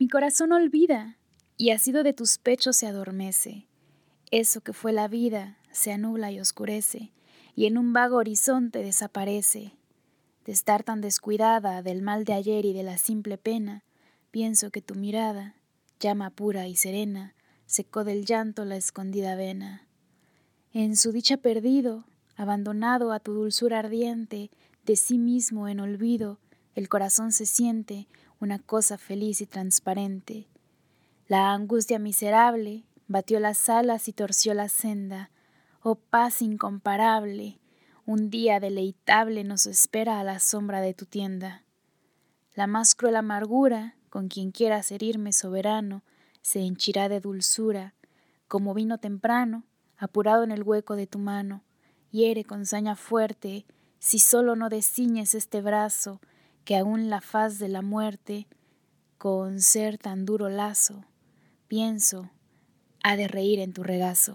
Mi corazón olvida, y sido de tus pechos se adormece. Eso que fue la vida se anula y oscurece, y en un vago horizonte desaparece. De estar tan descuidada del mal de ayer y de la simple pena, pienso que tu mirada, llama pura y serena, secó del llanto la escondida vena. En su dicha perdido, abandonado a tu dulzura ardiente, de sí mismo en olvido, el corazón se siente una cosa feliz y transparente. La angustia miserable batió las alas y torció la senda. Oh paz incomparable, un día deleitable nos espera a la sombra de tu tienda. La más cruel amargura, con quien quieras herirme soberano, se henchirá de dulzura, como vino temprano, apurado en el hueco de tu mano, hiere con saña fuerte, si solo no desciñes este brazo, que aún la faz de la muerte, con ser tan duro lazo, pienso, ha de reír en tu regazo.